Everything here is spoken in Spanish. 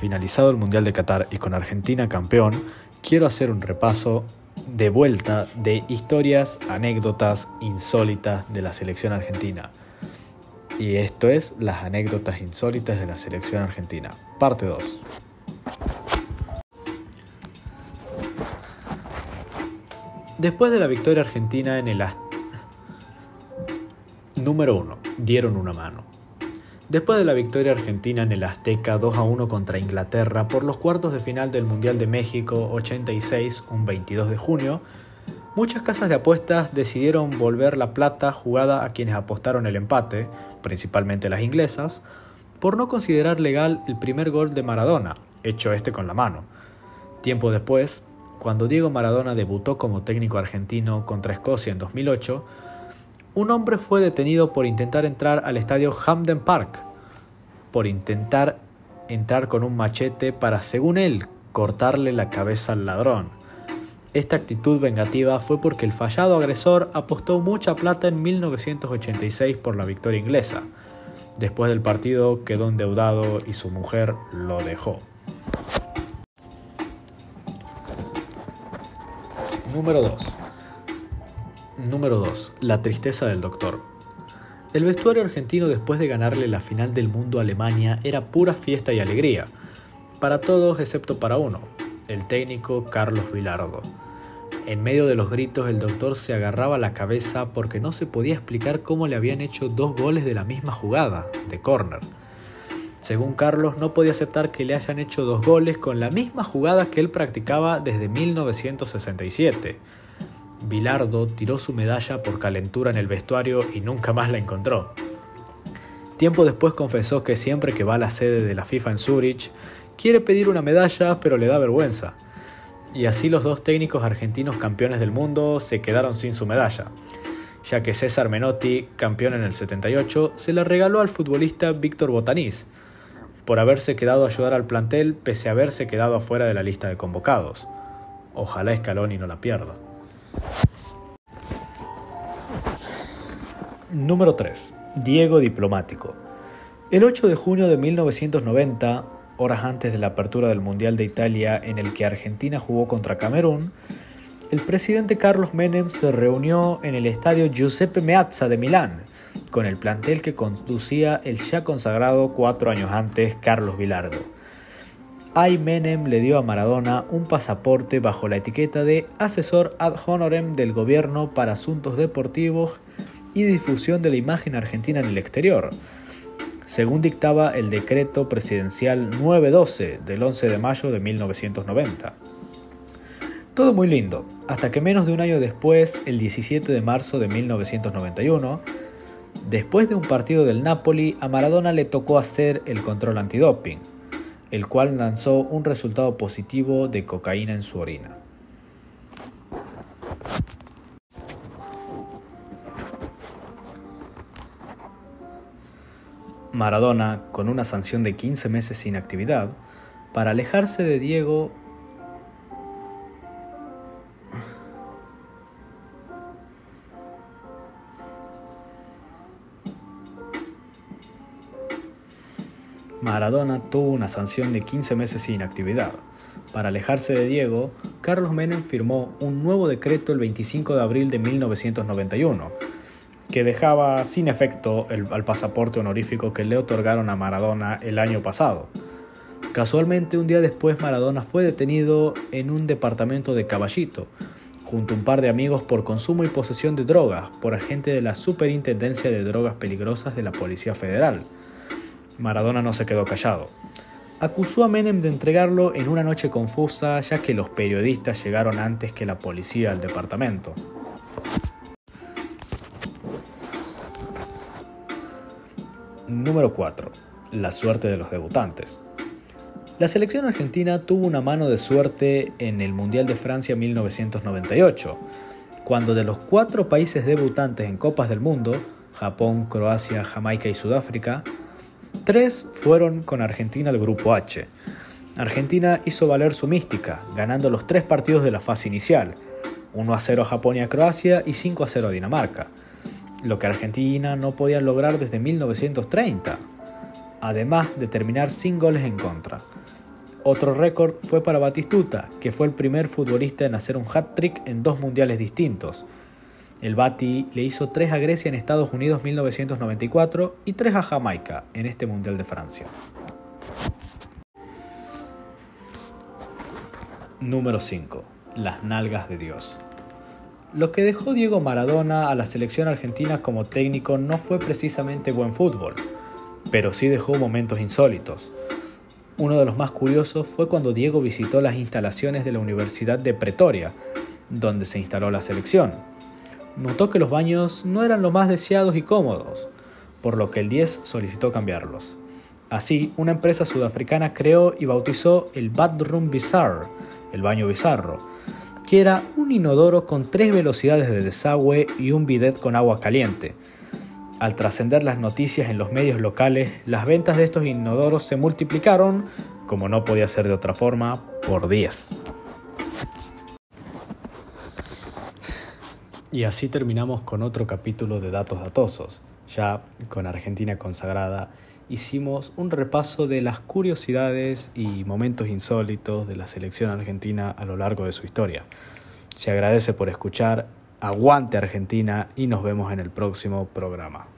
Finalizado el Mundial de Qatar y con Argentina campeón, quiero hacer un repaso de vuelta de historias, anécdotas insólitas de la selección argentina. Y esto es las anécdotas insólitas de la selección argentina, parte 2. Después de la victoria argentina en el Número 1. Dieron una mano. Después de la victoria argentina en el Azteca 2 a 1 contra Inglaterra por los cuartos de final del Mundial de México 86, un 22 de junio, muchas casas de apuestas decidieron volver la plata jugada a quienes apostaron el empate, principalmente las inglesas, por no considerar legal el primer gol de Maradona, hecho este con la mano. Tiempo después, cuando Diego Maradona debutó como técnico argentino contra Escocia en 2008, un hombre fue detenido por intentar entrar al estadio Hamden Park, por intentar entrar con un machete para, según él, cortarle la cabeza al ladrón. Esta actitud vengativa fue porque el fallado agresor apostó mucha plata en 1986 por la victoria inglesa. Después del partido quedó endeudado y su mujer lo dejó. Número 2. Número 2. La tristeza del doctor. El vestuario argentino después de ganarle la final del mundo a Alemania era pura fiesta y alegría, para todos excepto para uno, el técnico Carlos Vilardo. En medio de los gritos el doctor se agarraba la cabeza porque no se podía explicar cómo le habían hecho dos goles de la misma jugada, de córner. Según Carlos, no podía aceptar que le hayan hecho dos goles con la misma jugada que él practicaba desde 1967 Bilardo tiró su medalla por calentura en el vestuario y nunca más la encontró. Tiempo después confesó que siempre que va a la sede de la FIFA en Zurich, quiere pedir una medalla pero le da vergüenza. Y así los dos técnicos argentinos campeones del mundo se quedaron sin su medalla, ya que César Menotti, campeón en el 78, se la regaló al futbolista Víctor Botanís, por haberse quedado a ayudar al plantel pese a haberse quedado afuera de la lista de convocados. Ojalá Scaloni no la pierda. Número 3. Diego Diplomático. El 8 de junio de 1990, horas antes de la apertura del Mundial de Italia en el que Argentina jugó contra Camerún, el presidente Carlos Menem se reunió en el estadio Giuseppe Meazza de Milán, con el plantel que conducía el ya consagrado cuatro años antes Carlos Vilardo. Ay Menem le dio a Maradona un pasaporte bajo la etiqueta de asesor ad honorem del gobierno para asuntos deportivos y difusión de la imagen argentina en el exterior, según dictaba el decreto presidencial 912 del 11 de mayo de 1990. Todo muy lindo, hasta que menos de un año después, el 17 de marzo de 1991, después de un partido del Napoli, a Maradona le tocó hacer el control antidoping, el cual lanzó un resultado positivo de cocaína en su orina. Maradona, con una sanción de 15 meses sin actividad, para alejarse de Diego Maradona tuvo una sanción de 15 meses sin actividad. Para alejarse de Diego, Carlos Menem firmó un nuevo decreto el 25 de abril de 1991, que dejaba sin efecto el, al pasaporte honorífico que le otorgaron a Maradona el año pasado. Casualmente, un día después, Maradona fue detenido en un departamento de Caballito, junto a un par de amigos por consumo y posesión de drogas, por agente de la Superintendencia de Drogas Peligrosas de la Policía Federal. Maradona no se quedó callado. Acusó a Menem de entregarlo en una noche confusa, ya que los periodistas llegaron antes que la policía al departamento. Número 4. La suerte de los debutantes. La selección argentina tuvo una mano de suerte en el Mundial de Francia 1998, cuando de los cuatro países debutantes en Copas del Mundo, Japón, Croacia, Jamaica y Sudáfrica, tres fueron con Argentina del Grupo H. Argentina hizo valer su mística, ganando los tres partidos de la fase inicial, 1 a 0 a Japón y a Croacia y 5 a 0 a Dinamarca lo que Argentina no podía lograr desde 1930, además de terminar sin goles en contra. Otro récord fue para Batistuta, que fue el primer futbolista en hacer un hat-trick en dos mundiales distintos. El Bati le hizo tres a Grecia en Estados Unidos 1994 y tres a Jamaica en este Mundial de Francia. Número 5. Las nalgas de Dios. Lo que dejó Diego Maradona a la selección argentina como técnico no fue precisamente buen fútbol, pero sí dejó momentos insólitos. Uno de los más curiosos fue cuando Diego visitó las instalaciones de la Universidad de Pretoria, donde se instaló la selección. Notó que los baños no eran lo más deseados y cómodos, por lo que el 10 solicitó cambiarlos. Así, una empresa sudafricana creó y bautizó el Bathroom Bizarre, el baño bizarro, que era un inodoro con tres velocidades de desagüe y un bidet con agua caliente. Al trascender las noticias en los medios locales, las ventas de estos inodoros se multiplicaron, como no podía ser de otra forma, por 10. Y así terminamos con otro capítulo de Datos Datosos, ya con Argentina consagrada hicimos un repaso de las curiosidades y momentos insólitos de la selección argentina a lo largo de su historia. Se agradece por escuchar, aguante Argentina y nos vemos en el próximo programa.